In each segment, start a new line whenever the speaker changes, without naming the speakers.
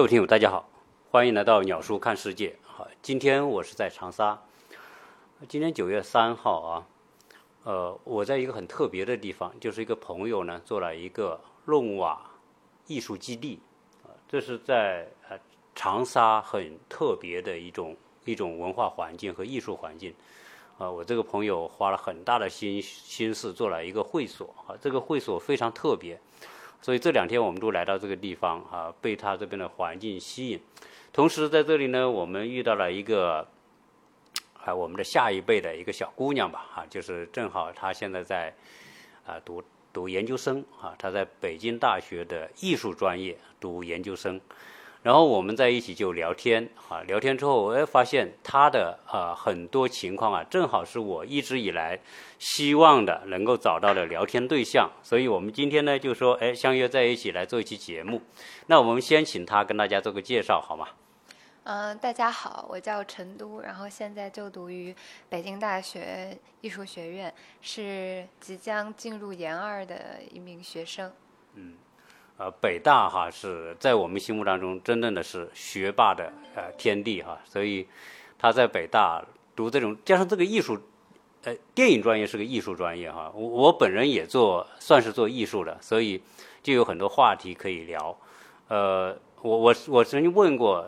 各位听友，大家好，欢迎来到鸟叔看世界。好，今天我是在长沙。今天九月三号啊，呃，我在一个很特别的地方，就是一个朋友呢做了一个弄瓦艺术基地。啊，这是在呃长沙很特别的一种一种文化环境和艺术环境。啊，我这个朋友花了很大的心心思做了一个会所。啊，这个会所非常特别。所以这两天我们都来到这个地方啊，被它这边的环境吸引。同时在这里呢，我们遇到了一个啊，我们的下一辈的一个小姑娘吧，啊，就是正好她现在在啊读读研究生啊，她在北京大学的艺术专业读研究生。然后我们在一起就聊天啊，聊天之后，我发现他的啊很多情况啊，正好是我一直以来希望的能够找到的聊天对象。所以我们今天呢，就说哎，相约在一起来做一期节目。那我们先请他跟大家做个介绍，好吗？
嗯，大家好，我叫陈都，然后现在就读于北京大学艺术学院，是即将进入研二的一名学生。
嗯。呃，北大哈是在我们心目当中真正的是学霸的呃天地哈，所以他在北大读这种，加上这个艺术，呃，电影专业是个艺术专业哈。我我本人也做，算是做艺术的，所以就有很多话题可以聊。呃，我我我曾经问过，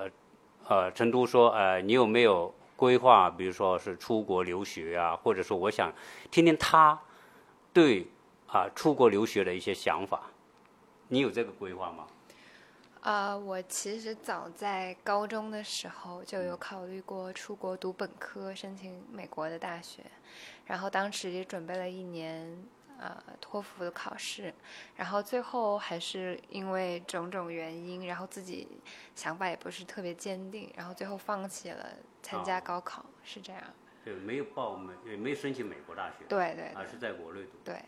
呃，成都说，呃，你有没有规划，比如说是出国留学啊，或者说我想听听他对啊出国留学的一些想法。你有这个规划吗？
啊，我其实早在高中的时候就有考虑过出国读本科，申请美国的大学，然后当时也准备了一年呃托福的考试，然后最后还是因为种种原因，然后自己想法也不是特别坚定，然后最后放弃了参加高考，是这样。
对，没有报美，也没有申请美国大学。
对对。
而是在国内读。
对。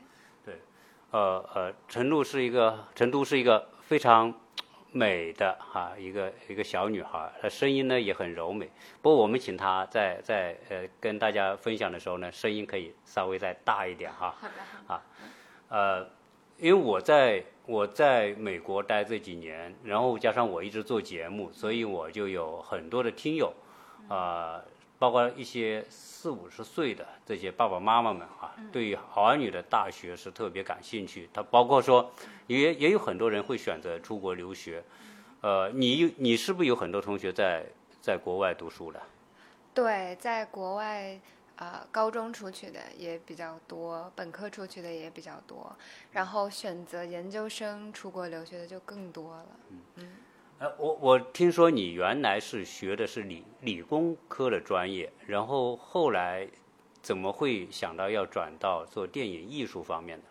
呃呃，成露是一个成都是一个非常美的哈一个一个小女孩，她声音呢也很柔美。不过我们请她在在呃跟大家分享的时候呢，声音可以稍微再大一点哈。
好的。
啊，呃，因为我在我在美国待这几年，然后加上我一直做节目，所以我就有很多的听友啊。包括一些四五十岁的这些爸爸妈妈们啊，对于儿女的大学是特别感兴趣。他包括说，也也有很多人会选择出国留学。呃，你你是不是有很多同学在在国外读书的？
对，在国外啊，高中出去的也比较多，本科出去的也比较多，然后选择研究生出国留学的就更多了。嗯嗯。
我我听说你原来是学的是理理工科的专业，然后后来怎么会想到要转到做电影艺术方面的？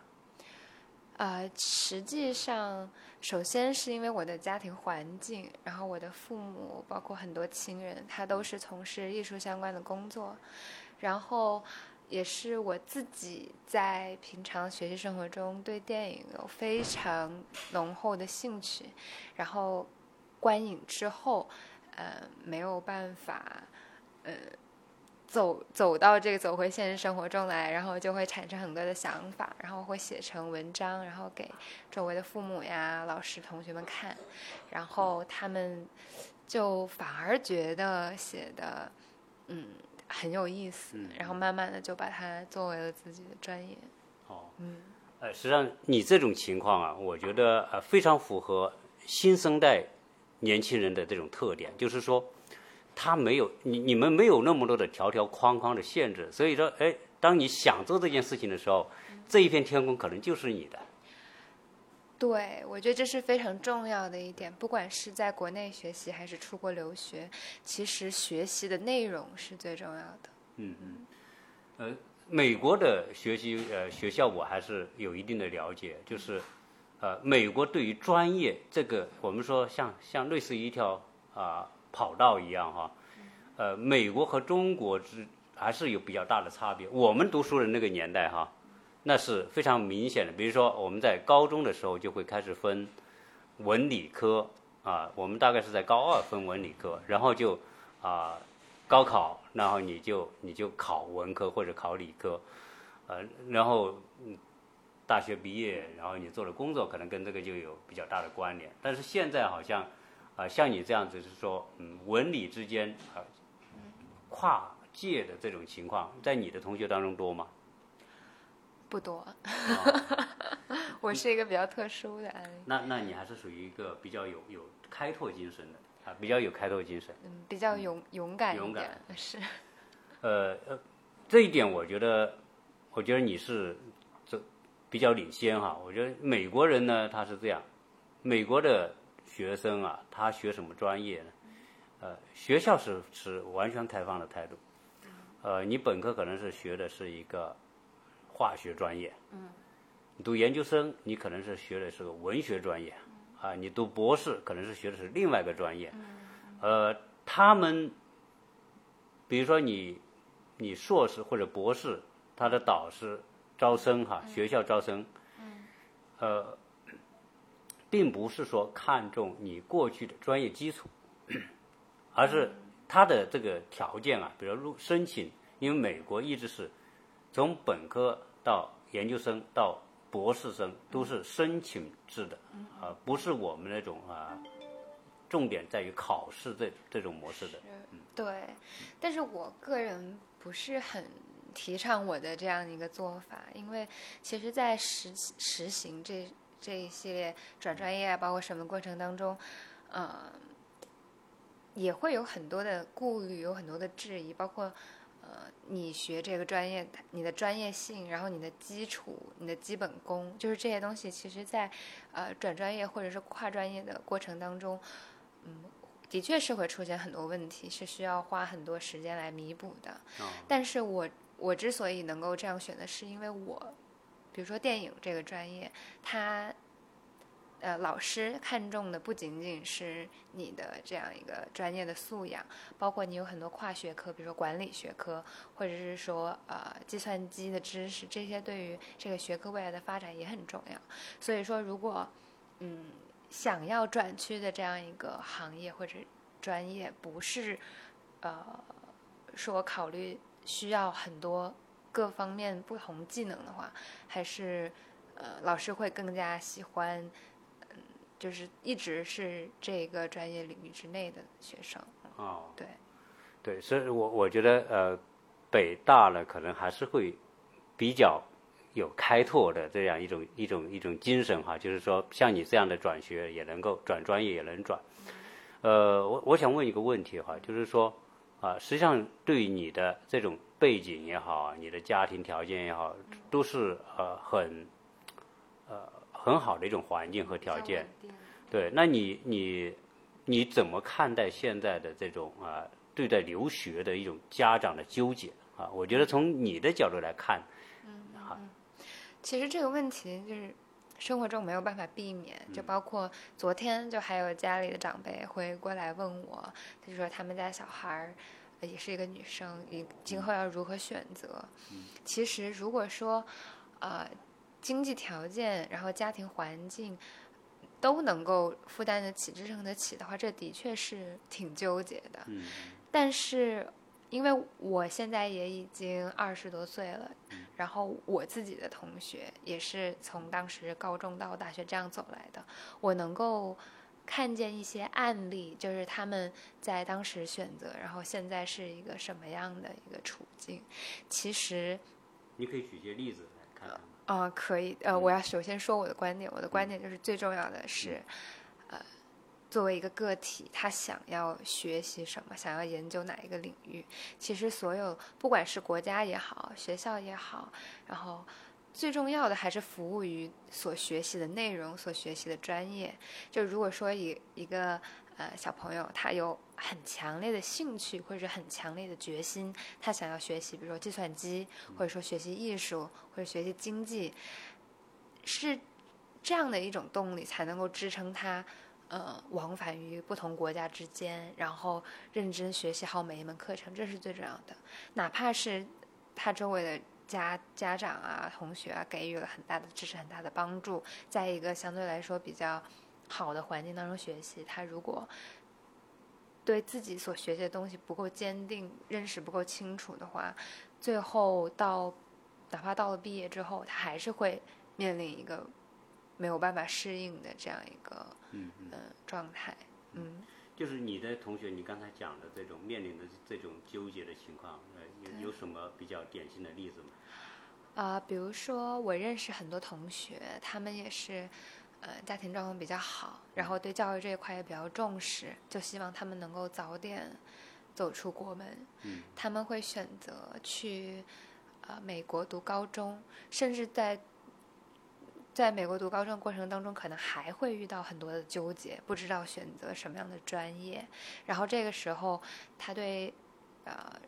呃，实际上，首先是因为我的家庭环境，然后我的父母，包括很多亲人，他都是从事艺术相关的工作，然后也是我自己在平常学习生活中对电影有非常浓厚的兴趣，然后。观影之后，呃，没有办法，呃，走走到这个走回现实生活中来，然后就会产生很多的想法，然后会写成文章，然后给周围的父母呀、老师、同学们看，然后他们就反而觉得写的嗯很有意思，然后慢慢的就把它作为了自己的专业。
哦，嗯，呃，实际上你这种情况啊，我觉得呃非常符合新生代。年轻人的这种特点，就是说，他没有你你们没有那么多的条条框框的限制，所以说，哎，当你想做这件事情的时候，这一片天空可能就是你的。
对，我觉得这是非常重要的一点。不管是在国内学习还是出国留学，其实学习的内容是最重要的。
嗯嗯，呃，美国的学习呃学校我还是有一定的了解，就是。呃，美国对于专业这个，我们说像像类似于一条啊跑道一样哈，呃，美国和中国之还是有比较大的差别。我们读书的那个年代哈，那是非常明显的。比如说我们在高中的时候就会开始分文理科啊，我们大概是在高二分文理科，然后就啊高考，然后你就你就考文科或者考理科，呃，然后嗯。大学毕业，然后你做的工作可能跟这个就有比较大的关联。但是现在好像，啊，像你这样子是说，嗯，文理之间啊，跨界的这种情况，在你的同学当中多吗？
不多，我是一个比较特殊的案例。
那那你还是属于一个比较有有开拓精神的啊，比较有开拓精神。
嗯，比较勇勇敢
勇
一点，是。
呃呃，这一点我觉得，我觉得你是这比较领先哈。我觉得美国人呢，他是这样，美国的学生啊，他学什么专业呢？呃，学校是持完全开放的态度。呃，你本科可能是学的是一个化学专业，嗯，你读研究生，你可能是学的是个文学专业，啊，你读博士可能是学的是另外一个专业，呃，他们，比如说你，你硕士或者博士，他的导师招生哈，学校招生，呃，并不是说看重你过去的专业基础，而是他的这个条件啊，比如入申请，因为美国一直是从本科到研究生到博士生都是申请制的，啊，不是我们那种啊，重点在于考试这这种模式的。
对，但是我个人不是很提倡我的这样一个做法，因为其实，在实实行这这一系列转专业啊，包括什么过程当中，呃，也会有很多的顾虑，有很多的质疑，包括呃，你学这个专业，你的专业性，然后你的基础，你的基本功，就是这些东西，其实在呃转专业或者是跨专业的过程当中，嗯。的确是会出现很多问题，是需要花很多时间来弥补的。但是我我之所以能够这样选的是因为我，比如说电影这个专业，它呃老师看重的不仅仅是你的这样一个专业的素养，包括你有很多跨学科，比如说管理学科，或者是说呃计算机的知识，这些对于这个学科未来的发展也很重要。所以说，如果嗯。想要转去的这样一个行业或者专业，不是呃说考虑需要很多各方面不同技能的话，还是呃老师会更加喜欢，嗯，就是一直是这个专业领域之内的学生。
哦，
对，
对，所以我我觉得呃北大呢可能还是会比较。有开拓的这样一种一种一种精神哈，就是说像你这样的转学也能够转专业也能转，呃，我我想问一个问题哈，就是说啊，实际上对你的这种背景也好，你的家庭条件也好，都是呃很呃很好的一种环境和条件，对，那你你你怎么看待现在的这种啊对待留学的一种家长的纠结啊？我觉得从你的角度来看。
其实这个问题就是生活中没有办法避免，就包括昨天就还有家里的长辈会过来问我，他就说他们家小孩儿也是一个女生，你今后要如何选择？其实如果说呃经济条件，然后家庭环境都能够负担得起、支撑得起的话，这的确是挺纠结的。但是。因为我现在也已经二十多岁了，然后我自己的同学也是从当时高中到大学这样走来的，我能够看见一些案例，就是他们在当时选择，然后现在是一个什么样的一个处境。其实，
你可以举些例子来看？
啊，可以。呃，我要首先说我的观点，我的观点就是最重要的是。作为一个个体，他想要学习什么，想要研究哪一个领域，其实所有不管是国家也好，学校也好，然后最重要的还是服务于所学习的内容，所学习的专业。就如果说一一个呃小朋友，他有很强烈的兴趣或者很强烈的决心，他想要学习，比如说计算机，或者说学习艺术，或者学习经济，是这样的一种动力，才能够支撑他。呃，往返于不同国家之间，然后认真学习好每一门课程，这是最重要的。哪怕是他周围的家家长啊、同学啊，给予了很大的支持、很大的帮助，在一个相对来说比较好的环境当中学习，他如果对自己所学习的东西不够坚定、认识不够清楚的话，最后到哪怕到了毕业之后，他还是会面临一个。没有办法适应的这样一个嗯嗯状态，嗯，
就是你的同学，你刚才讲的这种面临的这种纠结的情况，呃，有有什么比较典型的例子吗？
啊、比如说我认识很多同学，他们也是，呃，家庭状况比较好，然后对教育这一块也比较重视，就希望他们能够早点走出国门。
嗯，
他们会选择去呃美国读高中，甚至在在美国读高中的过程当中，可能还会遇到很多的纠结，不知道选择什么样的专业。然后这个时候，他对呃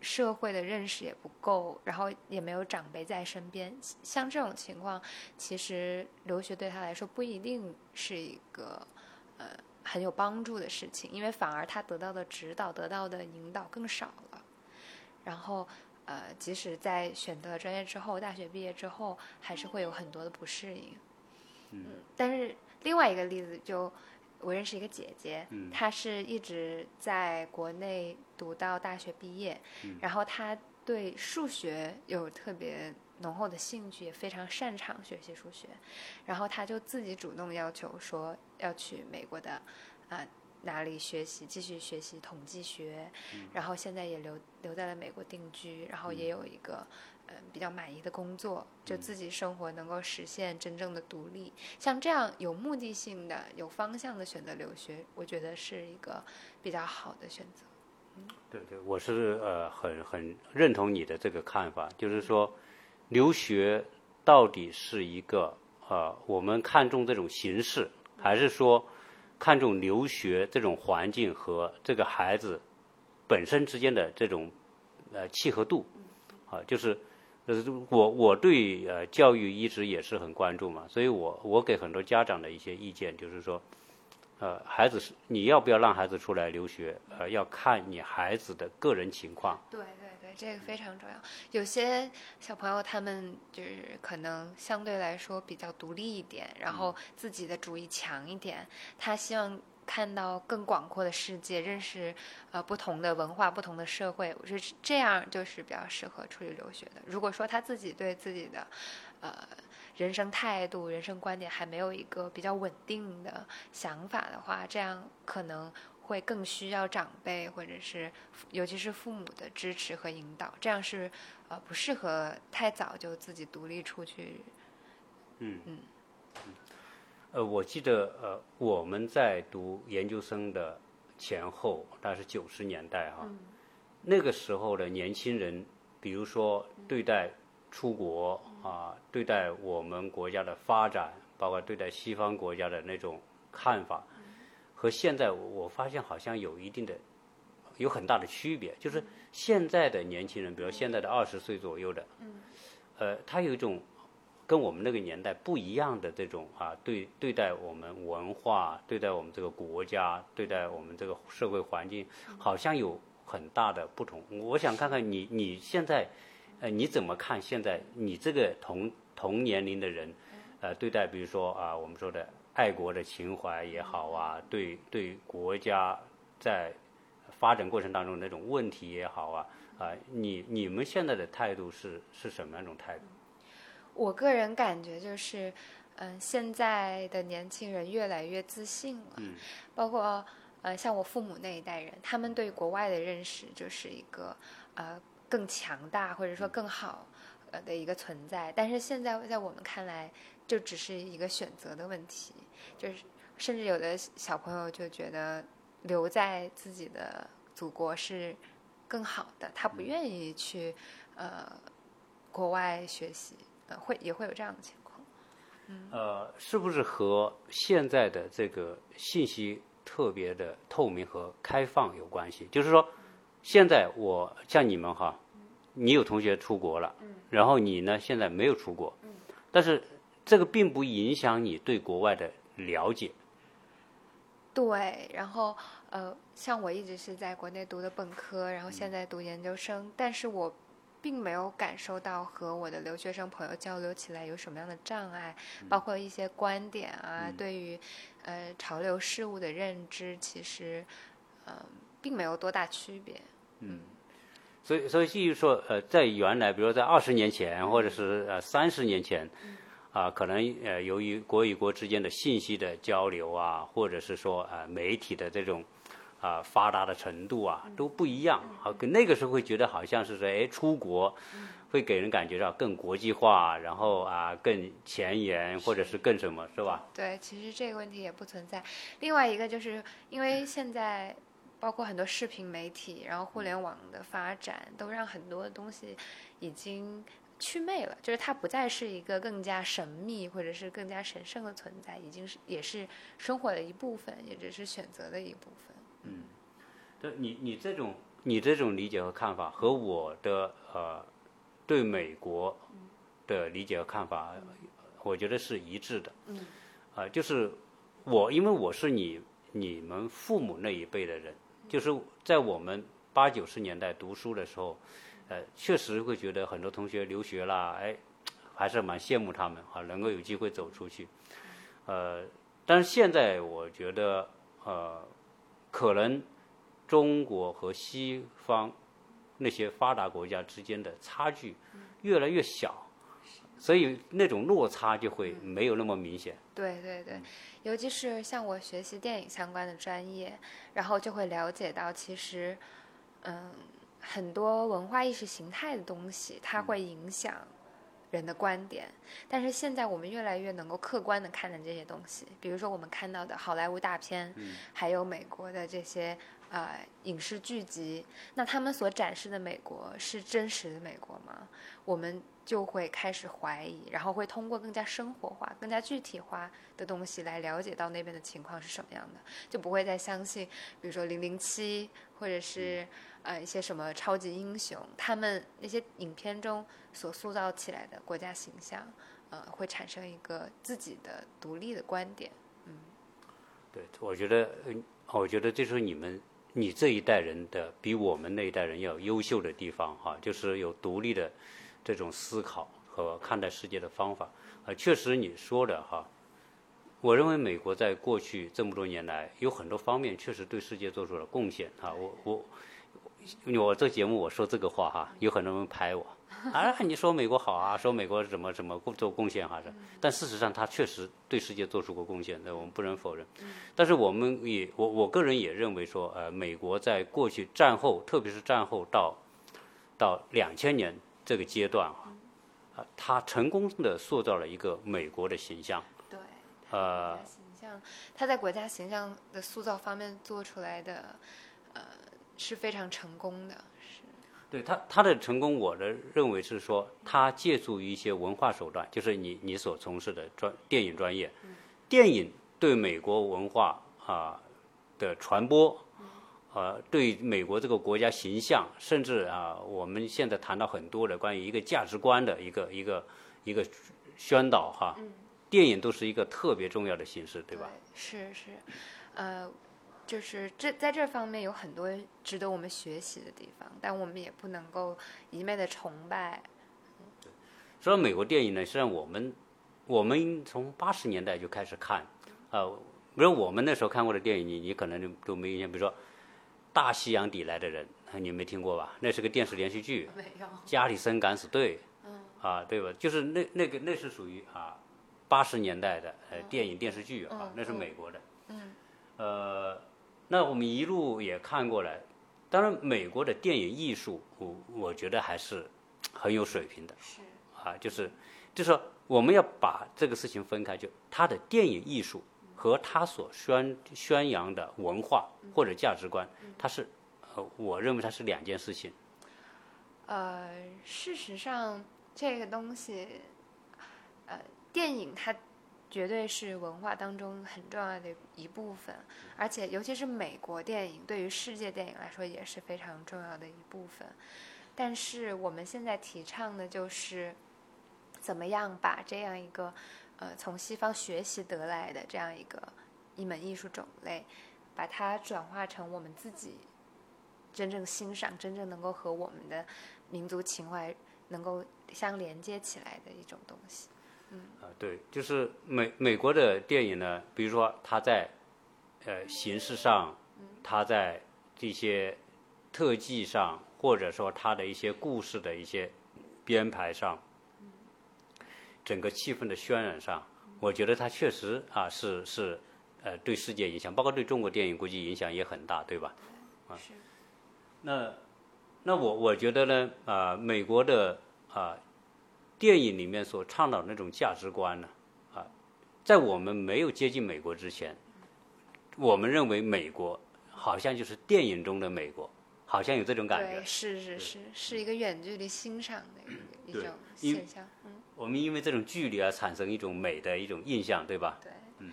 社会的认识也不够，然后也没有长辈在身边。像这种情况，其实留学对他来说不一定是一个呃很有帮助的事情，因为反而他得到的指导、得到的引导更少了。然后呃，即使在选择了专业之后，大学毕业之后，还是会有很多的不适应。
嗯。
但是另外一个例子就，我认识一个姐姐，
嗯。
她是一直在国内读到大学毕业，
嗯。
然后她对数学有特别浓厚的兴趣，也非常擅长学习数学，然后她就自己主动要求说要去美国的啊、哪里学习，继续学习统计学，然后现在也留留在了美国定居，然后也有一个。嗯，比较满意的工作，就自己生活能够实现真正的独立。像这样有目的性的、有方向的选择留学，我觉得是一个比较好的选择。
嗯对对，我是呃很很认同你的这个看法，就是说，留学到底是一个呃我们看重这种形式，还是说看重留学这种环境和这个孩子本身之间的这种呃契合度啊，就是。呃，我我对呃教育一直也是很关注嘛，所以我我给很多家长的一些意见就是说，呃，孩子是你要不要让孩子出来留学，呃，要看你孩子的个人情况。
对对对，这个非常重要。有些小朋友他们就是可能相对来说比较独立一点，然后自己的主意强一点，他希望看到更广阔的世界，认识呃不同的文化、不同的社会。我觉得这样就是比较适合出去留学的。如果说他自己对自己的呃人生态度、人生观点还没有一个比较稳定的想法的话，这样可能会更需要长辈或者是尤其是父母的支持和引导。这样是呃不适合太早就自己独立出去。
嗯
嗯
呃，我记得呃我们在读研究生的前后，大概是九十年代哈、那个时候的年轻人，比如说对待出国啊、对待我们国家的发展，包括对待西方国家的那种看法，和现在我我发现好像有一定的有很大的区别。就是现在的年轻人，比如现在的二十岁左右的，呃，他有一种跟我们那个年代不一样的这种啊，对对待我们文化、对待我们这个国家、对待我们这个社会环境，好像有很大的不同。我想看看你你现在，呃，你怎么看现在你这个同同年龄的人，呃，对待比如说啊，我们说的爱国的情怀也好啊，对对国家在发展过程当中那种问题也好啊，啊，你你们现在的态度是是什么样一种态度？
我个人感觉就是，嗯、现在的年轻人越来越自信了，
嗯
包括呃像我父母那一代人，他们对国外的认识就是一个呃更强大或者说更好呃的一个存在，但是现在在我们看来，就只是一个选择的问题，就是甚至有的小朋友就觉得留在自己的祖国是更好的，他不愿意去呃国外学习。呃，会也会有这样的情况。
呃，是不是和现在的这个信息特别的透明和开放有关系？就是说，现在我像你们哈，你有同学出国了，然后你呢现在没有出国，但是这个并不影响你对国外的了解。
对，然后呃，像我一直是在国内读的本科，然后现在读研究生，但是我并没有感受到和我的留学生朋友交流起来有什么样的障碍，包括一些观点啊，对于呃潮流事物的认知，其实嗯、呃并没有多大区别。
所以，所以继续说，呃，在原来，比如说在二十年前，或者是呃三十年前，啊，可能呃由于国与国之间的信息的交流啊，或者是说呃媒体的这种啊发达的程度啊都不一样，好，跟那个时候会觉得好像是说哎出国。会给人感觉到更国际化，然后啊更前沿，或者是更什么，是吧？
对，其实这个问题也不存在。另外一个就是因为现在包括很多视频媒体，然后互联网的发展，都让很多东西已经祛魅了，就是它不再是一个更加神秘或者是更加神圣的存在，已经是也是生活的一部分，也只是选择的一部分。
嗯，对你你这种你这种理解和看法和我的呃。对美国的理解和看法，我觉得是一致的。
嗯，
啊，就是我，因为我是你你们父母那一辈的人，就是在我们八九十年代读书的时候，呃，确实会觉得很多同学留学啦，哎，还是蛮羡慕他们啊，能够有机会走出去。呃，但是现在我觉得，呃，可能中国和西方。那些发达国家之间的差距越来越小，所以那种落差就会没有那么明显。
对对对，尤其是像我学习电影相关的专业，然后就会了解到，其实，嗯，很多文化意识形态的东西，它会影响人的观点。但是现在我们越来越能够客观的看待这些东西，比如说我们看到的好莱坞大片，还有美国的这些。呃，影视剧集，那他们所展示的美国是真实的美国吗？我们就会开始怀疑，然后会通过更加生活化、更加具体化的东西来了解到那边的情况是什么样的，就不会再相信，比如说零零七，或者是呃一些什么超级英雄，他们那些影片中所塑造起来的国家形象，呃，会产生一个自己的独立的观点。嗯，
对，我觉得，嗯我觉得这是你们。你这一代人的比我们那一代人要优秀的地方哈，就是有独立的这种思考和看待世界的方法。啊，确实你说的哈，我认为美国在过去这么多年来有很多方面确实对世界做出了贡献啊。我我我这节目我说这个话哈，有很多人拍我。啊，你说美国好啊，说美国怎么怎么做贡献哈是，但事实上他确实对世界做出过贡献，那我们不能否认。但是我们也我我个人也认为说，呃，美国在过去战后，特别是战后到到两千年这个阶段啊，啊，他成功的塑造了一个美国的形象。
对，呃，形象，他在国家形象的塑造方面做出来的，呃，是非常成功的。
对他，他的成功，我的认为是说，他借助于一些文化手段，就是你你所从事的专电影专业，电影对美国文化啊的传播，呃，对美国这个国家形象，甚至啊，我们现在谈到很多的关于一个价值观的一个一个一个宣导哈，电影都是一个特别重要的形式，对吧？
是是，呃。就是这在这方面有很多值得我们学习的地方，但我们也不能够一昧的崇拜。
说到美国电影呢，实际上我们我们从八十年代就开始看，呃，比如我们那时候看过的电影，你你可能就都没印象，比如说《大西洋底来的人》，你没听过吧？那是个电视连续剧。
没有。
加里森敢死队。
嗯。
啊，对吧？就是那那个那是属于啊八十年代的呃电影电视剧啊，那是美国的。
嗯。
呃。那我们一路也看过来，当然美国的电影艺术，我我觉得还是很有水平的。
是
啊，就是，就是说我们要把这个事情分开，就他的电影艺术和他所宣宣扬的文化或者价值观，它是，呃，我认为它是两件事情。
呃，事实上这个东西，呃，电影它。绝对是文化当中很重要的一部分，而且尤其是美国电影，对于世界电影来说也是非常重要的一部分。但是我们现在提倡的就是，怎么样把这样一个，呃，从西方学习得来的这样一个一门艺术种类，把它转化成我们自己真正欣赏、真正能够和我们的民族情怀能够相连接起来的一种东西。
啊，对，就是美美国的电影呢，比如说它在，呃，形式上，它在这些特技上，或者说它的一些故事的一些编排上，整个气氛的渲染上，我觉得它确实啊是是呃对世界影响，包括对中国电影估计影响也很大，对吧？
啊，是。
那那我我觉得呢啊，美国的啊电影里面所倡导的那种价值观呢啊，在我们没有接近美国之前，我们认为美国好像就是电影中的美国。好像有这种感觉，
是是是，是一个远距离欣赏的一种现象。嗯，
我们因为这种距离而产生一种美的一种印象，对吧？
对，嗯。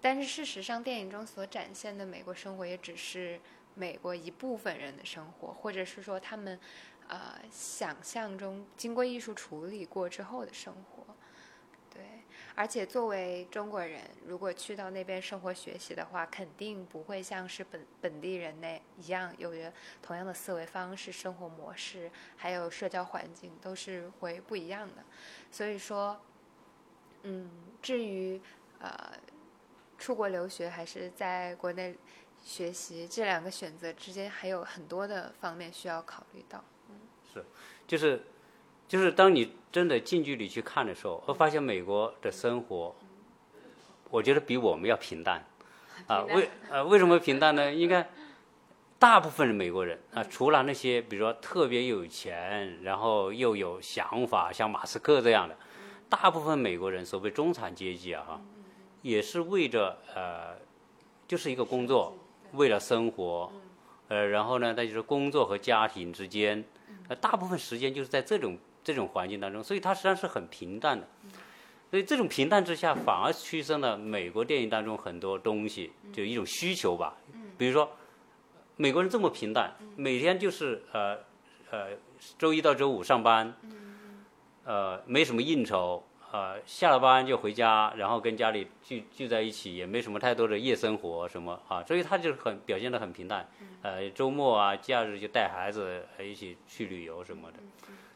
但是事实上，电影中所展现的美国生活也只是美国一部分人的生活，或者是说他们呃想象中经过艺术处理过之后的生活。而且作为中国人，如果去到那边生活学习的话，肯定不会像是本本地人那一样，有着同样的思维方式、生活模式，还有社交环境都是会不一样的。所以说，嗯，至于呃出国留学还是在国内学习，这两个选择之间还有很多的方面需要考虑到。嗯，
是，就是。就是当你真的近距离去看的时候，会发现美国的生活，我觉得比我们要平淡，啊，为呃为什么平淡呢？应该大部分的美国人啊，除了那些比如说特别有钱，然后又有想法，像马斯克这样的，大部分美国人所谓中产阶级啊，哈，也是为着呃，就是一个工作，为了生活，呃，然后呢，那就是工作和家庭之间，呃，大部分时间就是在这种。这种环境当中，所以它实际上是很平淡的。所以这种平淡之下，反而催生了美国电影当中很多东西，就一种需求吧。比如说，美国人这么平淡，每天就是呃呃周一到周五上班，呃没什么应酬，呃下了班就回家，然后跟家里聚聚在一起，也没什么太多的夜生活什么啊，所以他就很表现的很平淡。呃周末啊假日就带孩子一起去旅游什么的。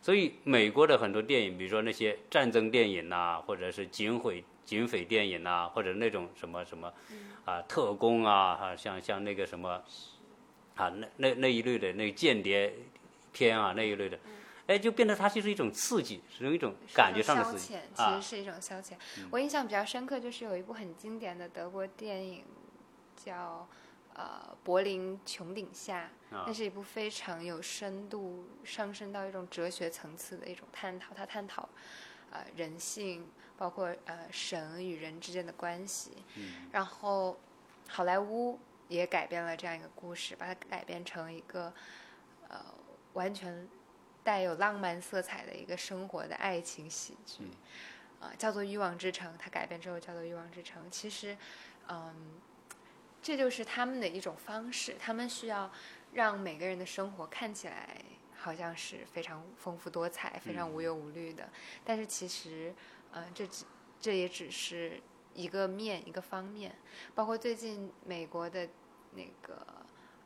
所以，美国的很多电影，比如说那些战争电影呐，或者是警匪警匪电影呐，或者那种什么什么，啊，特工啊，哈，像像那个什么，啊，那那那一类的那个间谍片啊，那一类的，哎，就变得它就是一种刺激，是一种感觉上的刺激，
其实是一种消遣。我印象比较深刻，就是有一部很经典的德国电影，叫。呃，柏林穹顶下，那是一部非常有深度、上升到一种哲学层次的一种探讨。它探讨，呃，人性，包括呃神与人之间的关系。然后，好莱坞也改编了这样一个故事，把它改编成一个呃完全带有浪漫色彩的一个生活的爱情喜剧，啊，叫做《欲望之城》。它改编之后叫做《欲望之城》。其实，嗯。这就是他们的一种方式，他们需要让每个人的生活看起来好像是非常丰富多彩、非常无忧无虑的。但是其实，嗯，这只这也只是一个面、一个方面。包括最近美国的那个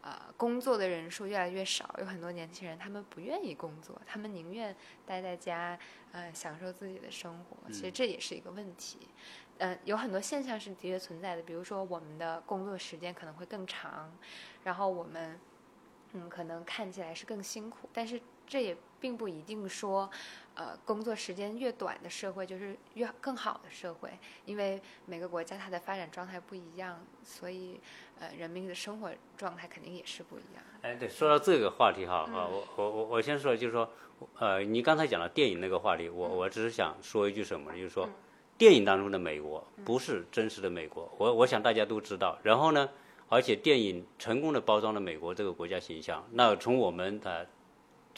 呃工作的人数越来越少，有很多年轻人他们不愿意工作，他们宁愿待在家，呃，享受自己的生活。其实这也是一个问题。嗯，有很多现象是的确存在的，比如说我们的工作时间可能会更长，然后我们，嗯，可能看起来是更辛苦，但是这也并不一定说，呃，工作时间越短的社会就是越更好的社会，因为每个国家它的发展状态不一样，所以呃，人民的生活状态肯定也是不一样。
哎，对，说到这个话题哈，啊，我我我我先说，就是说，呃，你刚才讲了电影那个话题，我我只是想说一句什么，就是说。电影当中的美国不是真实的美国，我我想大家都知道。然后呢，而且电影成功的包装了美国这个国家形象。那从我们呃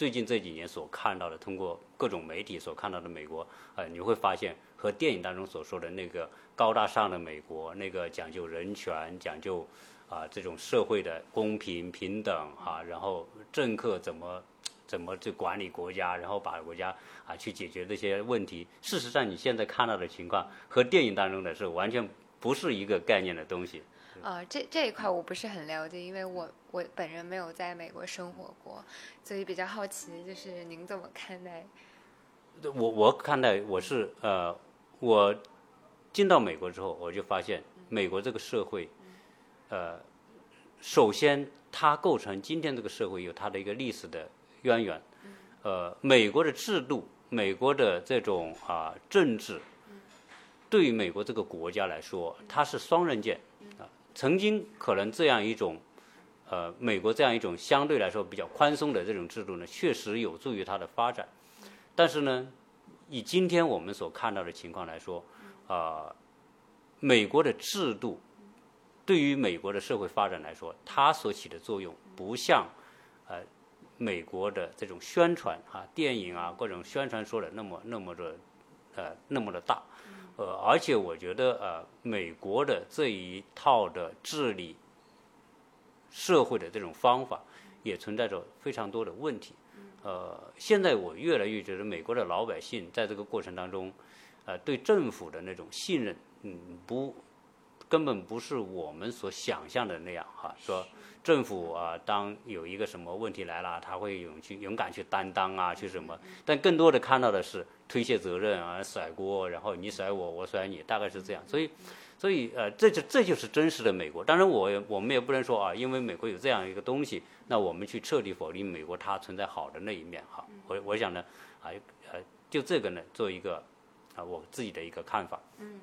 最近这几年所看到的，通过各种媒体所看到的美国，呃，你会发现和电影当中所说的那个高大上的美国，那个讲究人权、讲究啊这种社会的公平平等啊，然后政客怎么。怎么去管理国家，然后把国家啊去解决这些问题？事实上，你现在看到的情况和电影当中的是完全不是一个概念的东西。
啊，这这一块我不是很了解，因为我我本人没有在美国生活过，所以比较好奇，就是您怎么看待？
我我看待我是呃，我进到美国之后，我就发现美国这个社会，呃，首先它构成今天这个社会有它的一个历史的。渊源，呃，美国的制度美国的这种啊政治，对于美国这个国家来说，它是双刃剑啊。曾经可能这样一种，呃，美国这样一种相对来说比较宽松的这种制度呢，确实有助于它的发展。但是呢，以今天我们所看到的情况来说，啊，美国的制度对于美国的社会发展来说，它所起的作用不像呃美国的这种宣传啊、电影啊各种宣传说的那么那么的呃那么的大。呃，而且我觉得呃，美国的这一套的治理社会的这种方法，也存在着非常多的问题。呃，现在我越来越觉得美国的老百姓在这个过程当中，呃，对政府的那种信任，嗯，不，根本不是我们所想象的那样哈。说政府啊，当有一个什么问题来了，他会勇去勇敢去担当啊，去什么？但更多的看到的是推卸责任啊，甩锅，然后你甩我，我甩你，大概是这样。所以，所以呃，这就这就是真实的美国。当然，我我们也不能说啊，因为美国有这样一个东西，那我们去彻底否定美国它存在好的那一面哈。我我想呢，啊呃，就这个呢，做一个啊我自己的一个看法。嗯。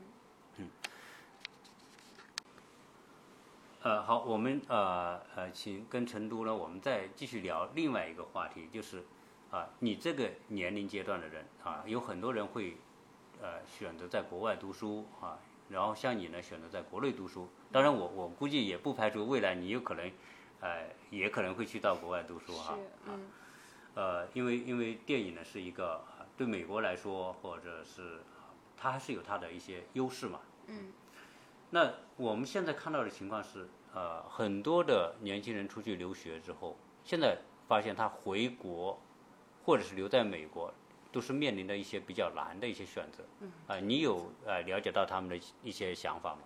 呃，好，我们呃呃，请跟成都呢，我们再继续聊另外一个话题，就是啊，你这个年龄阶段的人啊，有很多人会呃选择在国外读书啊，然后像你呢，选择在国内读书。当然，我我估计也不排除未来你有可能呃也可能会去到国外读书哈。
啊嗯
呃，因为因为电影呢是一个对美国来说，或者是它还是有它的一些优势嘛。
嗯
那我们现在看到的情况是，呃，很多的年轻人出去留学之后，现在发现他回国，或者是留在美国，都是面临的一些比较难的一些选择。
嗯。
啊、你有呃了解到他们的一些想法吗？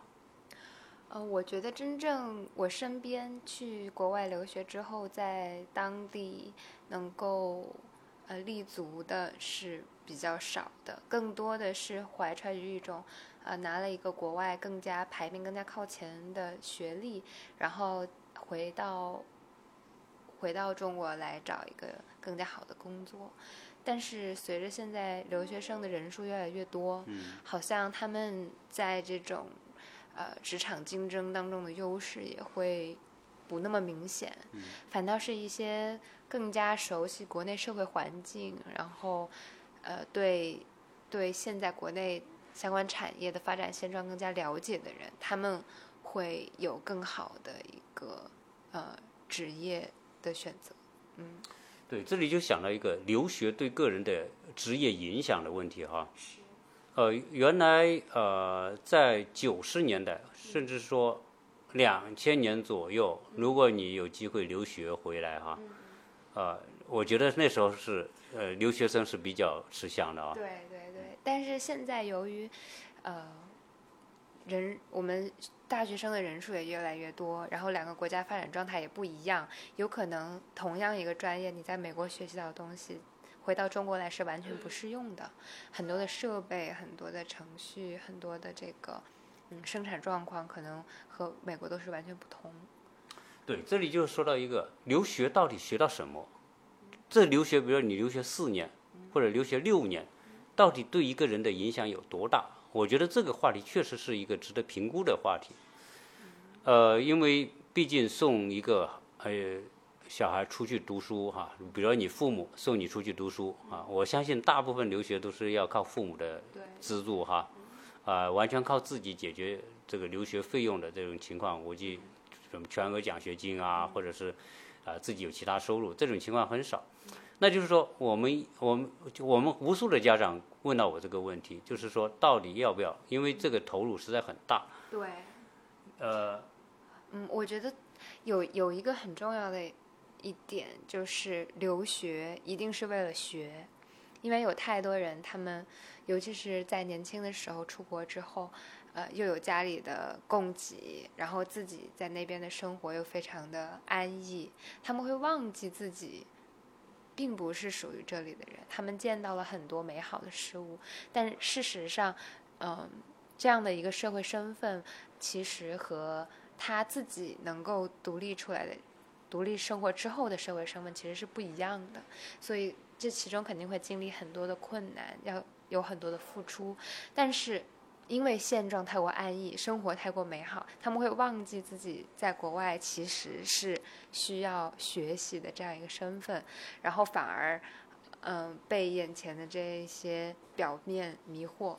呃，我觉得真正我身边去国外留学之后，在当地能够呃立足的是比较少的，更多的是怀揣于一种呃拿了一个国外更加排名更加靠前的学历，然后回到回到中国来找一个更加好的工作。但是随着现在留学生的人数越来越多，
嗯
好像他们在这种呃职场竞争当中的优势也会不那么明显，
嗯
反倒是一些更加熟悉国内社会环境，然后呃对对现在国内相关产业的发展现状更加了解的人，他们会有更好的一个呃职业的选择。嗯，
对，这里就想到一个留学对个人的职业影响的问题哈。呃，原来呃，在九十年代，甚至说两千年左右，如果你有机会留学回来哈，呃，我觉得那时候是呃留学生是比较吃香的啊。
对但是现在由于，呃，人我们大学生的人数也越来越多，然后两个国家发展状态也不一样，有可能同样一个专业，你在美国学习到的东西，回到中国来是完全不适用的，很多的设备、很多的程序、很多的这个嗯生产状况，可能和美国都是完全不同。
对，这里就说到一个留学到底学到什么？这留学，比如说你留学四年或者留学六年，到底对一个人的影响有多大？我觉得这个话题确实是一个值得评估的话题。呃，因为毕竟送一个呃小孩出去读书哈，比如说你父母送你出去读书啊，我相信大部分留学都是要靠父母的资助哈，啊、完全靠自己解决这个留学费用的这种情况，估计什么全额奖学金啊，或者是啊、自己有其他收入，这种情况很少。那就是说，我们我们就我们无数的家长问到我这个问题，就是说到底要不要？因为这个投入实在很大。
对。
呃，
嗯，我觉得有有一个很重要的一点就是留学一定是为了学，因为有太多人他们，尤其是在年轻的时候出国之后，呃，又有家里的供给，然后自己在那边的生活又非常的安逸，他们会忘记自己。并不是属于这里的人，他们见到了很多美好的事物，但事实上，嗯、这样的一个社会身份，其实和他自己能够独立出来的、独立生活之后的社会身份其实是不一样的。所以，这其中肯定会经历很多的困难，要有很多的付出，但是因为现状太过安逸，生活太过美好，他们会忘记自己在国外其实是需要学习的这样一个身份，然后反而嗯被眼前的这些表面迷惑。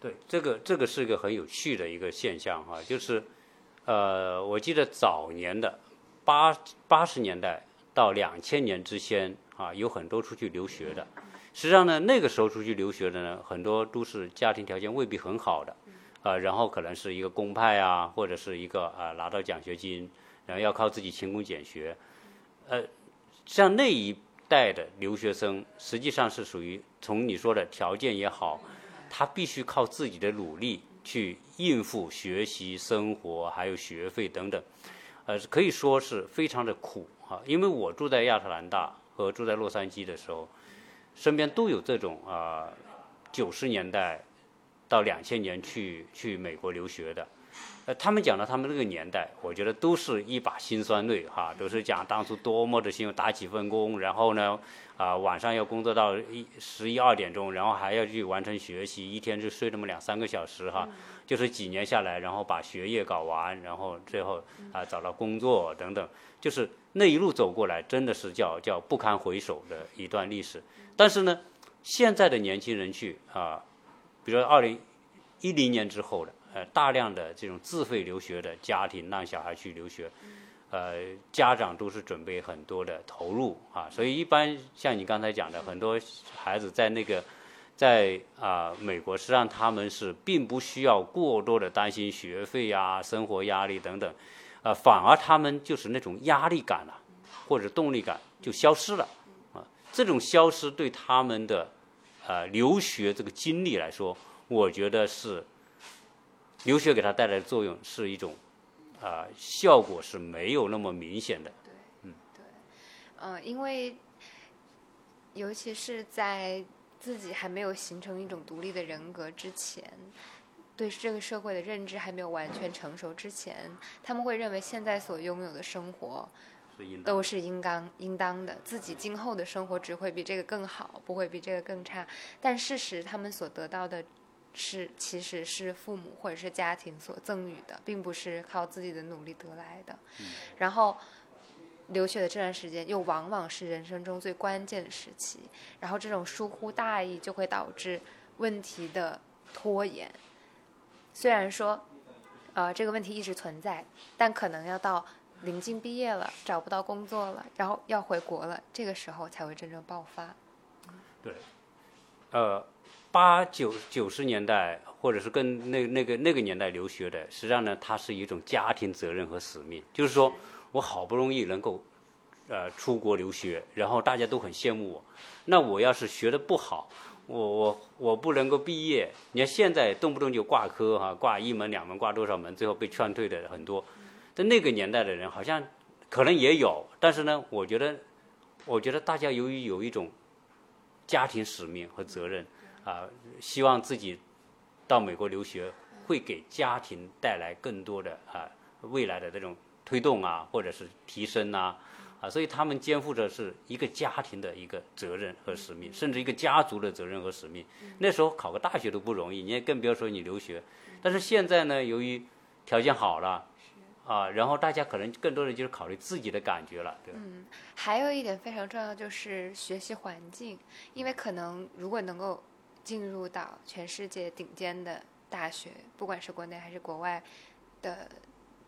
对，这个这个是一个很有趣的一个现象哈，就是呃，我记得早年的八八十年代到两千年之间啊，有很多出去留学的。实际上呢，那个时候出去留学的呢，很多都是家庭条件未必很好的，啊，然后可能是一个公派啊，或者是一个啊拿到奖学金，然后要靠自己勤工俭学，呃，像那一代的留学生，实际上是属于从你说的条件也好。他必须靠自己的努力去应付学习、生活，还有学费等等，呃，可以说是非常的苦啊。因为我住在亚特兰大和住在洛杉矶的时候，身边都有这种啊，九十年代到两千年去去美国留学的。呃，他们讲到他们那个年代，我觉得都是一把辛酸泪哈，都是讲当初多么的辛苦，打几份工，然后呢，啊，晚上要工作到一十一二点钟，然后还要去完成学习，一天就睡那么两三个小时哈，就是几年下来，然后把学业搞完，然后最后啊找到工作等等，就是那一路走过来，真的是叫叫不堪回首的一段历史。但是呢，现在的年轻人去啊，比如说二零一零年之后的。呃，大量的这种自费留学的家庭让小孩去留学，呃，家长都是准备很多的投入啊，所以一般像你刚才讲的，很多孩子在那个在啊美国，实际上他们是并不需要过多的担心学费呀、生活压力等等，啊，反而他们就是那种压力感啊，或者动力感就消失了啊，这种消失对他们的呃留学这个经历来说，我觉得是。留学给他带来的作用是一种，啊，效果是没有那么明显的。
嗯，对，嗯，因为，尤其是在自己还没有形成一种独立的人格之前，对这个社会的认知还没有完全成熟之前，他们会认为现在所拥有的生活都是应当应当的，自己今后的生活只会比这个更好，不会比这个更差。但事实，他们所得到的。是，其实是父母或者是家庭所赠予的，并不是靠自己的努力得来的。然后，留学的这段时间又往往是人生中最关键的时期。然后，这种疏忽大意就会导致问题的拖延。虽然说，呃，这个问题一直存在，但可能要到临近毕业了，找不到工作了，然后要回国了，这个时候才会真正爆发。
对，呃。八九九十年代，或者是跟那那个那个年代留学的，实际上呢，它是一种家庭责任和使命。就是说我好不容易能够，呃，出国留学，然后大家都很羡慕我。那我要是学的不好，我我我不能够毕业。你看现在动不动就挂科哈，挂一门两门，挂多少门，最后被劝退的很多。在那个年代的人，好像可能也有，但是呢，我觉得，我觉得大家由于有一种家庭使命和责任。啊，希望自己到美国留学会给家庭带来更多的啊未来的这种推动啊，或者是提升呐，啊，所以他们肩负着是一个家庭的一个责任和使命，甚至一个家族的责任和使命。那时候考个大学都不容易，你也更不要说你留学。但是现在呢，由于条件好了，啊，然后大家可能更多的就是考虑自己的感觉了，对吧？
嗯，还有一点非常重要就是学习环境，因为可能如果能够。进入到全世界顶尖的大学，不管是国内还是国外的，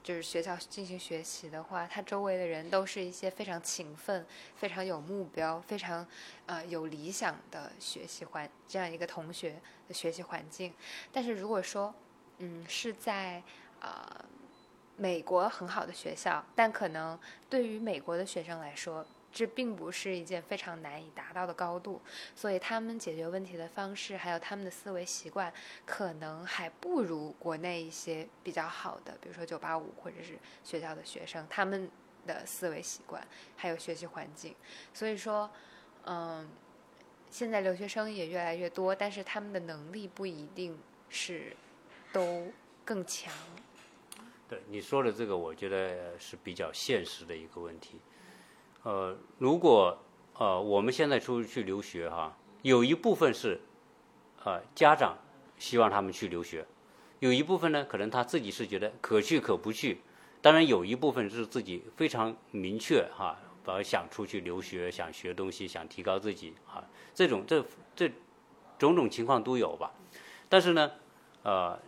就是学校进行学习的话，他周围的人都是一些非常勤奋、非常有目标、非常呃有理想的学习环这样一个同学的学习环境。但是如果说，嗯，是在呃美国很好的学校，但可能对于美国的学生来说，这并不是一件非常难以达到的高度，所以他们解决问题的方式，还有他们的思维习惯，可能还不如国内一些比较好的，比如说九八五或者是学校的学生，他们的思维习惯还有学习环境。所以说，嗯，现在留学生也越来越多，但是他们的能力不一定是都更强。
对你说的这个，我觉得是比较现实的一个问题。呃，如果呃，我们现在出去留学哈，有一部分是，呃，家长希望他们去留学，有一部分呢，可能他自己是觉得可去可不去，当然有一部分是自己非常明确哈，把想出去留学，想学东西，想提高自己啊，这种这这种种情况都有吧。但是呢，呃，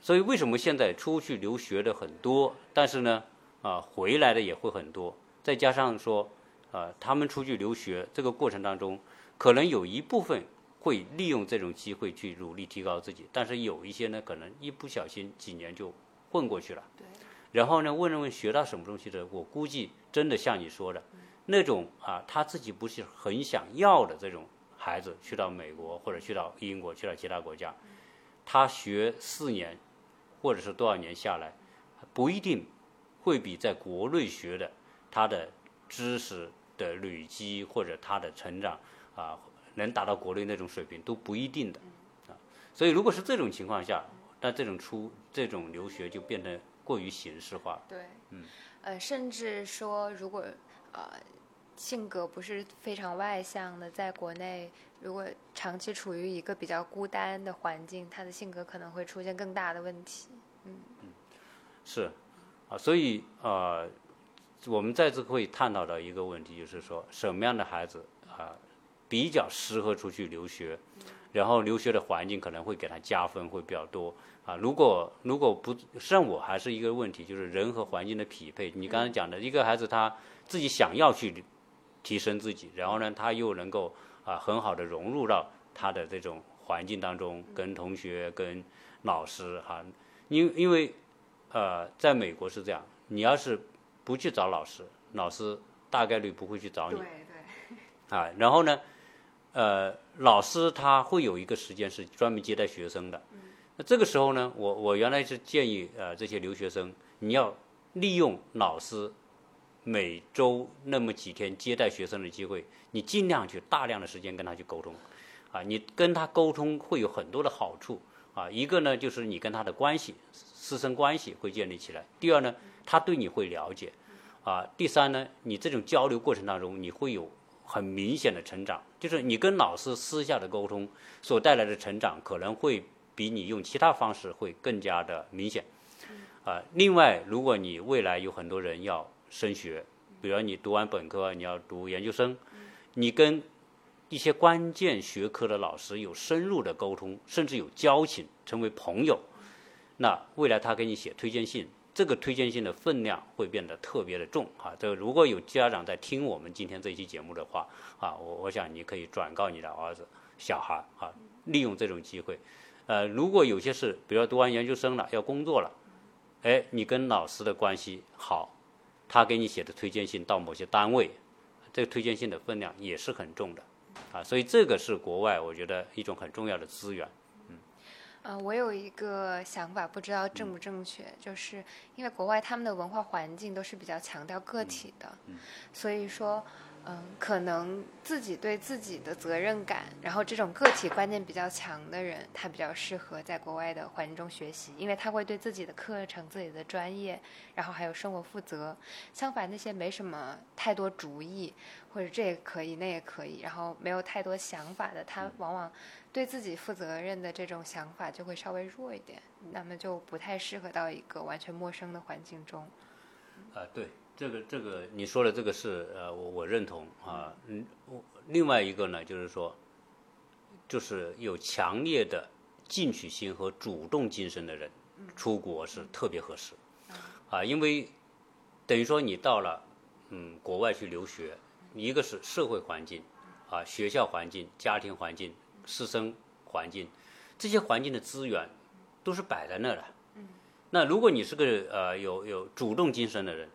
所以为什么现在出去留学的很多，但是呢，啊，回来的也会很多，再加上说。呃，他们出去留学这个过程当中，可能有一部分会利用这种机会去努力提高自己，但是有一些呢，可能一不小心几年就混过去了。
对。
然后呢，问了问学到什么东西的，我估计真的像你说的，那种啊，他自己不是很想要的这种孩子，去到美国或者去到英国，去到其他国家，他学四年或者是多少年下来，不一定会比在国内学的他的知识。的累积或者他的成长啊，能达到国内那种水平都不一定的啊，所以如果是这种情况下，那这种出这种留学就变得过于形式化。
对，嗯，呃，甚至说如果呃性格不是非常外向的，在国内如果长期处于一个比较孤单的环境，他的性格可能会出现更大的问题。嗯
嗯，是啊，所以啊。我们再次会探讨到一个问题，就是说什么样的孩子啊比较适合出去留学，然后留学的环境可能会给他加分会比较多啊。如果如果不，像我还是一个问题，就是人和环境的匹配。你刚才讲的一个孩子他自己想要去提升自己，然后呢他又能够啊很好的融入到他的这种环境当中，跟同学跟老师哈，因因为呃在美国是这样，你要是。不去找老师，老师大概率不会去找你。
对对。
啊，然后呢，呃，老师他会有一个时间是专门接待学生的。
嗯。
那这个时候呢，我我原来是建议呃这些留学生，你要利用老师每周那么几天接待学生的机会，你尽量去大量的时间跟他去沟通。啊，你跟他沟通会有很多的好处。啊，一个呢就是你跟他的关系，师生关系会建立起来。第二呢。他对你会了解，啊，第三呢，你这种交流过程当中，你会有很明显的成长，就是你跟老师私下的沟通所带来的成长，可能会比你用其他方式会更加的明显，啊，另外，如果你未来有很多人要升学，比如你读完本科你要读研究生，你跟一些关键学科的老师有深入的沟通，甚至有交情，成为朋友，那未来他给你写推荐信。这个推荐信的分量会变得特别的重啊！这如果有家长在听我们今天这期节目的话啊，我我想你可以转告你的儿子、小孩啊，利用这种机会。呃，如果有些事，比如读完研究生了要工作了，哎，你跟老师的关系好，他给你写的推荐信到某些单位，这个推荐信的分量也是很重的啊！所以这个是国外我觉得一种很重要的资源。
呃，我有一个想法，不知道正不正确，就是因为国外他们的文化环境都是比较强调个体的，所以说。嗯，可能自己对自己的责任感，然后这种个体观念比较强的人，他比较适合在国外的环境中学习，因为他会对自己的课程、自己的专业，然后还有生活负责。相反，那些没什么太多主意，或者这也可以，那也可以，然后没有太多想法的，他往往对自己负责任的这种想法就会稍微弱一点，那么就不太适合到一个完全陌生的环境中。
啊，对。这个这个你说的这个是呃我我认同啊嗯我另外一个呢就是说，就是有强烈的进取心和主动精神的人出国是特别合适啊因为等于说你到了嗯国外去留学一个是社会环境啊学校环境家庭环境师生环境这些环境的资源都是摆在那的那如果你是个呃有有主动精神的人。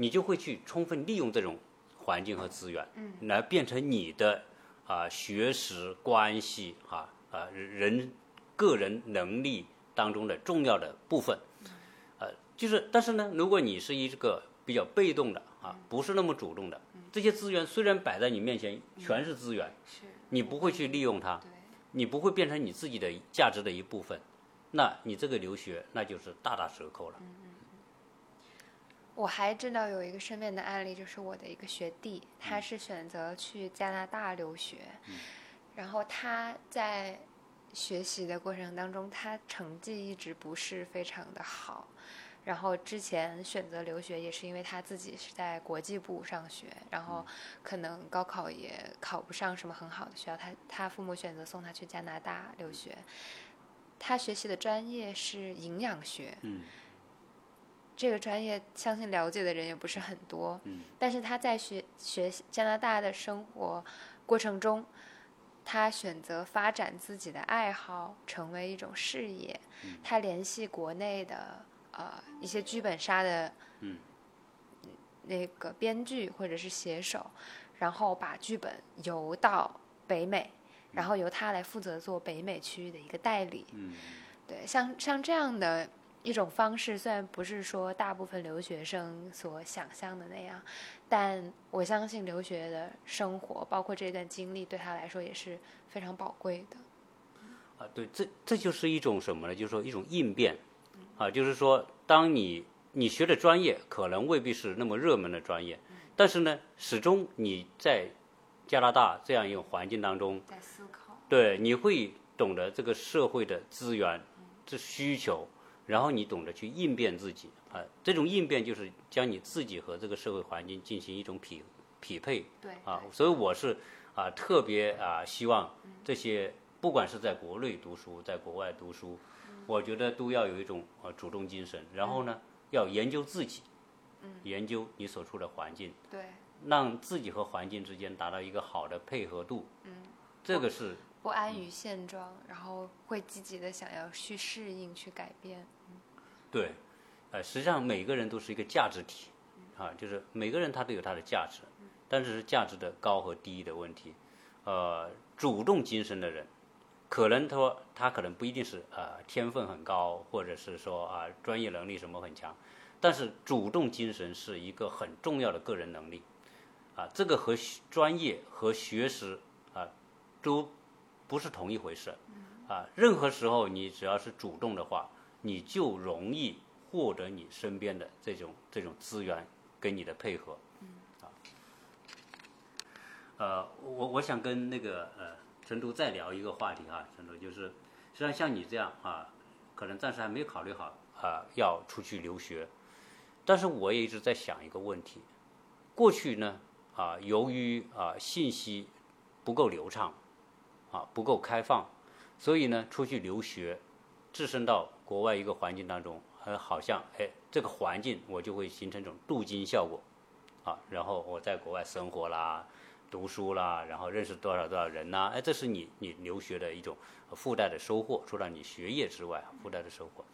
你就会去充分利用这种环境和资源，来变成你的啊学识关系啊啊人个人能力当中的重要的部分，呃，就是但是呢，如果你是一个比较被动的啊，不是那么主动的，这些资源虽然摆在你面前，全是资源，你不会去利用它，你不会变成你自己的价值的一部分，那你这个留学那就是大打折扣了。
我还知道有一个身边的案例，就是我的一个学弟，他是选择去加拿大留学，然后他在学习的过程当中，他成绩一直不是非常的好。然后之前选择留学也是因为他自己是在国际部上学，然后可能高考也考不上什么很好的学校，他他父母选择送他去加拿大留学。他学习的专业是营养学，
嗯
这个专业相信了解的人也不是很多，
嗯
但是他在学学加拿大的生活过程中，他选择发展自己的爱好，成为一种事业。
嗯
他联系国内的呃一些剧本杀的
嗯
那个编剧或者是写手，然后把剧本邮到北美，然后由他来负责做北美区域的一个代理。
嗯
对，像像这样的一种方式，虽然不是说大部分留学生所想象的那样，但我相信留学的生活，包括这段经历，对他来说也是非常宝贵的。
啊，对，这这就是一种什么呢？就是说一种应变，啊，就是说，当你你学的专业可能未必是那么热门的专业，但是呢，始终你在加拿大这样一种环境当中，
在思考，
对，你会懂得这个社会的资源、这需求，然后你懂得去应变自己啊。这种应变就是将你自己和这个社会环境进行一种匹匹配
对
啊。所以我是啊特别啊希望这些不管是在国内读书，在国外读书，我觉得都要有一种呃主动精神，然后呢要研究自己，研究你所处的环境，
对，
让自己和环境之间达到一个好的配合度。嗯，这个是
不安于现状，然后会积极的想要去适应、去改变。
对，呃，实际上每个人都是一个价值体，啊，就是每个人他都有他的价值，但是是价值的高和低的问题。呃，主动精神的人，可能他说他可能不一定是呃天分很高，或者是说啊、专业能力什么很强，但是主动精神是一个很重要的个人能力，啊，这个和专业和学识啊都不是同一回事，啊，任何时候你只要是主动的话，你就容易获得你身边的这种这种资源跟你的配合，啊，呃，我我想跟那个呃陈独再聊一个话题哈，陈独就是，实际上像你这样啊，可能暂时还没有考虑好啊要出去留学，但是我也一直在想一个问题，过去呢啊由于啊信息不够流畅，啊不够开放，所以呢出去留学，置身到国外一个环境当中，呃好像哎这个环境我就会形成一种镀金效果，啊然后我在国外生活啦。读书啦，然后认识多少多少人呐、哎，这是你你留学的一种附带的收获，除了你学业之外附带的收获。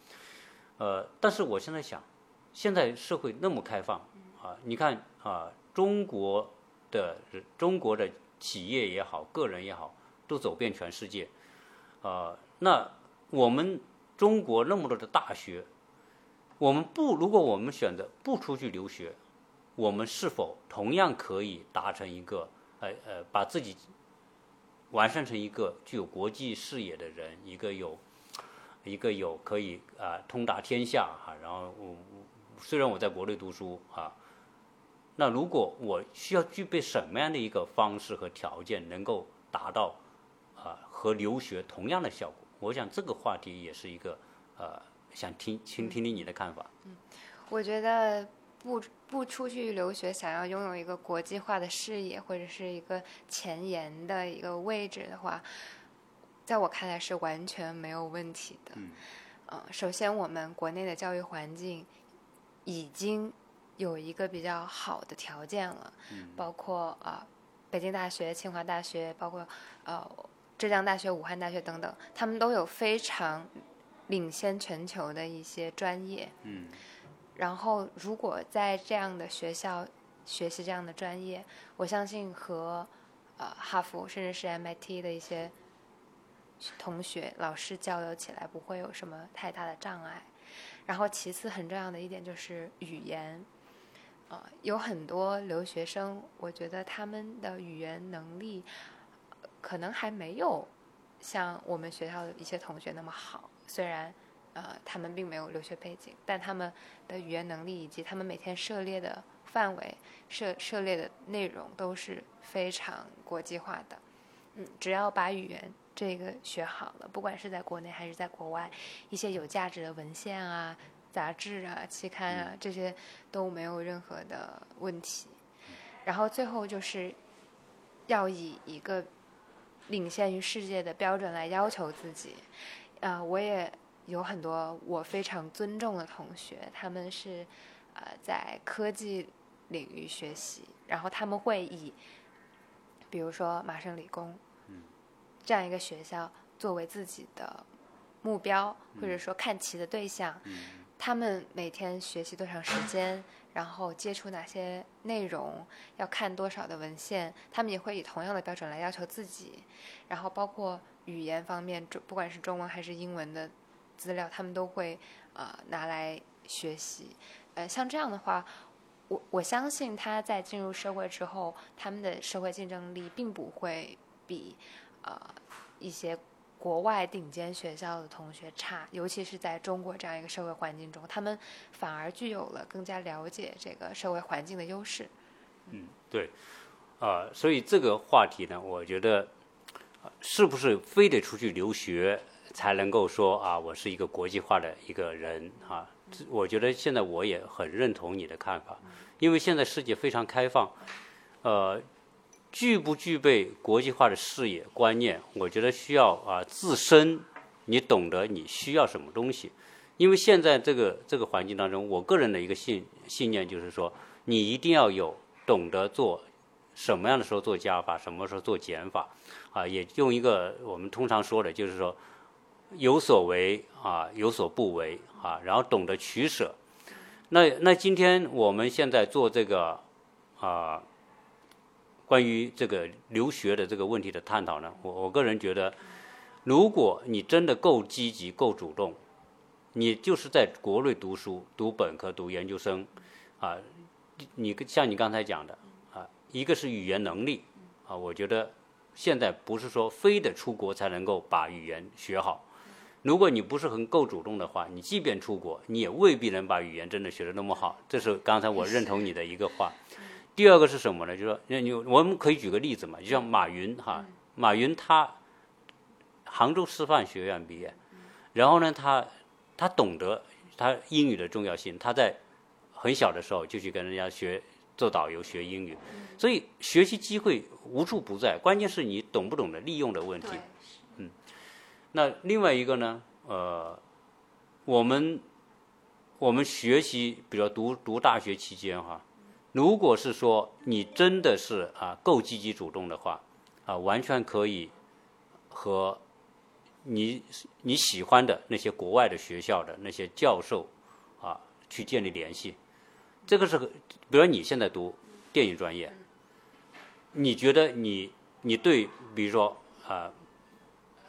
呃，但是我现在想，现在社会那么开放啊，你看啊，中国的中国的企业也好，个人也好，都走遍全世界。呃，那我们中国那么多的大学，我们不，如果我们选择不出去留学，我们是否同样可以达成一个呃呃，把自己完善成一个具有国际视野的人，一个有一个有可以啊、通达天下哈、然后我我虽然我在国内读书啊，那如果我需要具备什么样的一个方式和条件，能够达到啊、和留学同样的效果？我想这个话题也是一个呃，想听听听听你的看法。
嗯我觉得不不出去留学，想要拥有一个国际化的视野或者是一个前沿的一个位置的话，在我看来是完全没有问题的。
嗯
呃，首先我们国内的教育环境已经有一个比较好的条件了，
嗯
包括啊、呃北京大学、清华大学，包括呃浙江大学、武汉大学等等，他们都有非常领先全球的一些专业。
嗯
然后，如果在这样的学校学习这样的专业，我相信和呃哈佛甚至是 MIT 的一些同学、老师交流起来不会有什么太大的障碍。然后，其次很重要的一点就是语言，呃，有很多留学生，我觉得他们的语言能力呃可能还没有像我们学校的一些同学那么好，虽然呃，他们并没有留学背景，但他们的语言能力以及他们每天涉猎的范围、涉涉猎的内容都是非常国际化的。嗯，只要把语言这个学好了，不管是在国内还是在国外，一些有价值的文献啊、杂志啊、期刊啊，这些都没有任何的问题。然后最后就是要以一个领先于世界的标准来要求自己。啊，我也有很多我非常尊重的同学，他们是呃在科技领域学习，然后他们会以比如说麻省理工。嗯这样一个学校作为自己的目标，或者说看齐的对象，嗯他们每天学习多长时间，然后接触哪些内容，要看多少的文献，他们也会以同样的标准来要求自己。然后包括语言方面，中不管是中文还是英文的资料，他们都会呃拿来学习。呃，像这样的话，我我相信他在进入社会之后，他们的社会竞争力并不会比。呃，一些国外顶尖学校的同学差，尤其是在中国这样一个社会环境中，他们反而具有了更加了解这个社会环境的优势。
嗯，对，啊，所以这个话题呢，我觉得是不是非得出去留学才能够说啊，我是一个国际化的一个人啊？我觉得现在我也很认同你的看法，因为现在世界非常开放，呃。具不具备国际化的视野观念？我觉得需要啊，自身你懂得你需要什么东西。因为现在这个这个环境当中，我个人的一个信信念就是说，你一定要有懂得做什么样的时候做加法，什么时候做减法，啊，也用一个我们通常说的，就是说有所为啊，有所不为啊，然后懂得取舍。那那今天我们现在做这个啊。关于这个留学的这个问题的探讨呢，我我个人觉得，如果你真的够积极、够主动，你就是在国内读书、读本科、读研究生，啊，你像你刚才讲的啊，一个是语言能力啊，我觉得现在不是说非得出国才能够把语言学好，如果你不是很够主动的话，你即便出国，你也未必能把语言真的学得那么好。这是刚才我认同你的一个话。第二个是什么呢？就是说，那你我们可以举个例子嘛，就像马云哈，马云他杭州师范学院毕业，然后呢，他他懂得他英语的重要性，他在很小的时候就去跟人家学做导游学英语，所以学习机会无处不在，关键是你懂不懂得利用的问题。嗯，那另外一个呢，呃，我们我们学习，比如读读大学期间哈。如果是说你真的是啊够积极主动的话，啊完全可以和你你喜欢的那些国外的学校的那些教授啊去建立联系。这个是，比如你现在读电影专业，你觉得你你对比如说啊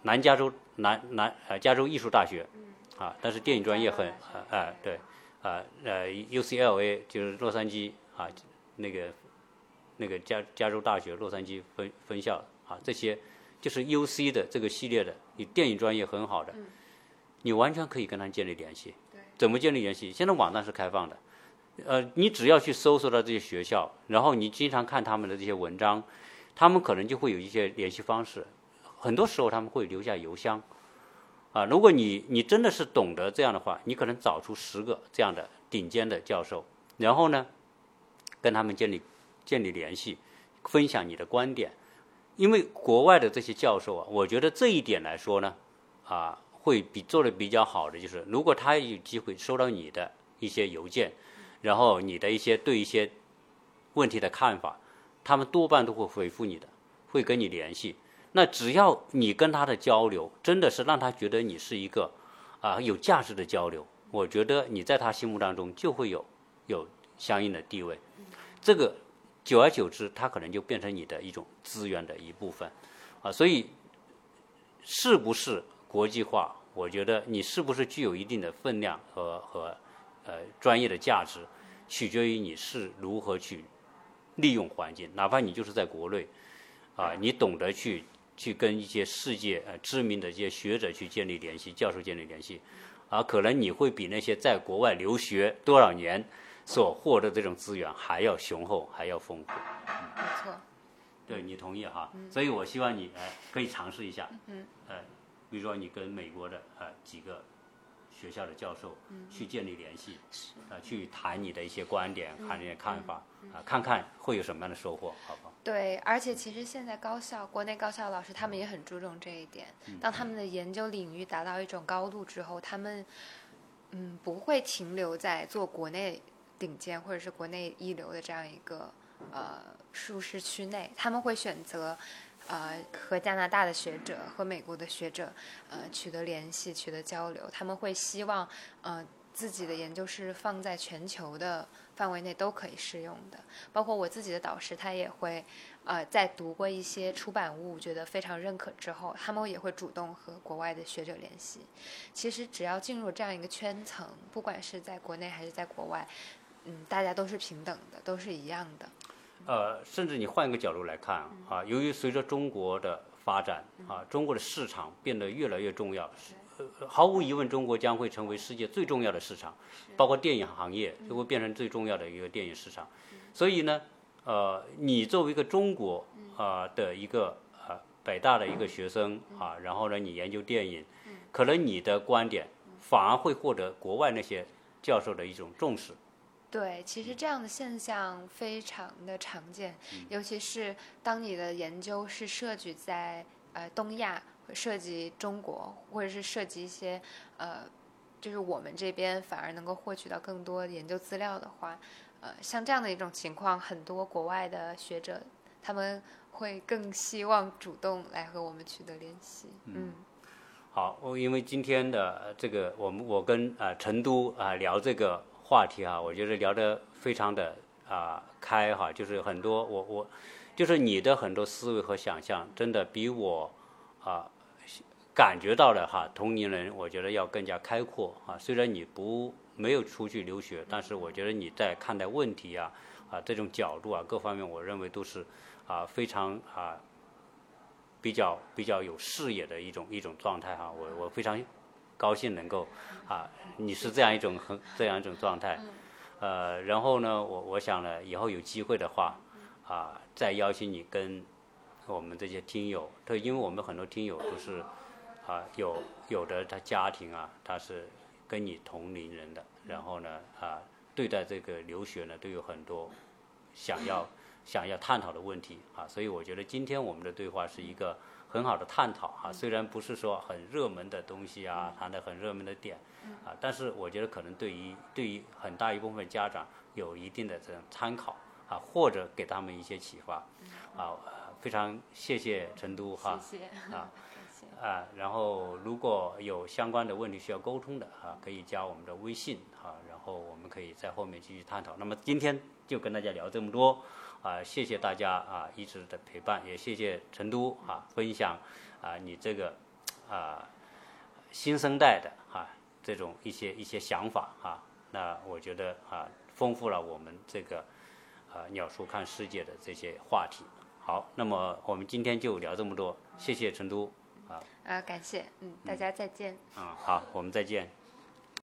南加州南南呃加州艺术大学啊，但是电影专业很啊对啊呃 UCLA 就是洛杉矶。啊，那个那个加加州大学洛杉矶分分校啊，这些就是 U C 的这个系列的，你电影专业很好的，你完全可以跟他建立联系。怎么建立联系？现在网站是开放的，呃，你只要去搜索到这些学校，然后你经常看他们的这些文章，他们可能就会有一些联系方式。很多时候他们会留下邮箱。啊，如果你你真的是懂得这样的话，你可能找出十个这样的顶尖的教授，然后呢？跟他们建立建立联系，分享你的观点，因为国外的这些教授啊，我觉得这一点来说呢，啊，会比做的比较好的就是，如果他有机会收到你的一些邮件，然后你的一些对一些问题的看法，他们多半都会回复你的，会跟你联系。那只要你跟他的交流真的是让他觉得你是一个啊有价值的交流，我觉得你在他心目当中就会有有相应的地位。这个久而久之，它可能就变成你的一种资源的一部分，啊，所以是不是国际化？我觉得你是不是具有一定的分量和和呃专业的价值，取决于你是如何去利用环境。哪怕你就是在国内，啊，你懂得去去跟一些世界呃知名的一些学者去建立联系，教授建立联系，啊，可能你会比那些在国外留学多少年所获得这种资源还要雄厚，还要丰富。
没错。
对你同意哈？所以我希望你哎可以尝试一下。
嗯。
呃，比如说你跟美国的呃几个学校的教授去建立联系，啊，去谈你的一些观点，看你的看法，啊，看看会有什么样的收获，好不好？
对，而且其实现在高校，国内高校老师他们也很注重这一点。当他们的研究领域达到一种高度之后，他们嗯不会停留在做国内顶尖或者是国内一流的这样一个呃舒适区内，他们会选择呃和加拿大的学者和美国的学者呃取得联系、取得交流。他们会希望呃自己的研究是放在全球的。范围内都可以适用的，包括我自己的导师，他也会，呃，在读过一些出版物，觉得非常认可之后，他们也会主动和国外的学者联系。其实只要进入这样一个圈层，不管是在国内还是在国外，嗯，大家都是平等的，都是一样的。
呃，甚至你换一个角度来看啊，由于随着中国的发展啊，中国的市场变得越来越重要。毫无疑问，中国将会成为世界最重要的市场，包括电影行业就会变成最重要的一个电影市场。所以呢，呃，你作为一个中国啊的一个呃北大的一个学生啊，然后呢，你研究电影，可能你的观点反而会获得国外那些教授的一种重视。
对，其实这样的现象非常的常见，尤其是当你的研究是涉及在呃东亚。涉及中国，或者是涉及一些，呃，就是我们这边反而能够获取到更多研究资料的话，呃，像这样的一种情况，很多国外的学者他们会更希望主动来和我们取得联系。嗯，
好，我因为今天的这个，我们我跟呃成都啊聊这个话题哈，我觉得聊得非常的啊开哈，就是很多我我就是你的很多思维和想象，真的比我啊。感觉到了哈，同龄人我觉得要更加开阔啊。虽然你不没有出去留学，但是我觉得你在看待问题啊啊这种角度啊各方面，我认为都是啊非常啊比较比较有视野的一种一种状态哈。我我非常高兴能够啊你是这样一种很这样一种状态，呃，然后呢，我我想呢以后有机会的话啊再邀请你跟我们这些听友，对，因为我们很多听友都是。啊，有有的他家庭啊，他是跟你同龄人的，然后呢，啊，对待这个留学呢，都有很多想要想要探讨的问题啊，所以我觉得今天我们的对话是一个很好的探讨啊，虽然不是说很热门的东西啊，谈的很热门的点啊，但是我觉得可能对于对于很大一部分家长有一定的这种参考啊，或者给他们一些启发啊，非常谢谢成都哈，
谢谢。
啊。啊，然后如果有相关的问题需要沟通的啊，可以加我们的微信啊，然后我们可以在后面继续探讨。那么今天就跟大家聊这么多啊，谢谢大家啊一直的陪伴，也谢谢成都啊分享啊你这个啊新生代的啊这种一些一些想法啊，那我觉得啊丰富了我们这个啊鸟叔看世界的这些话题。好，那么我们今天就聊这么多，谢谢成都。
啊，感谢，嗯，大家再见。
嗯，好，我们再见。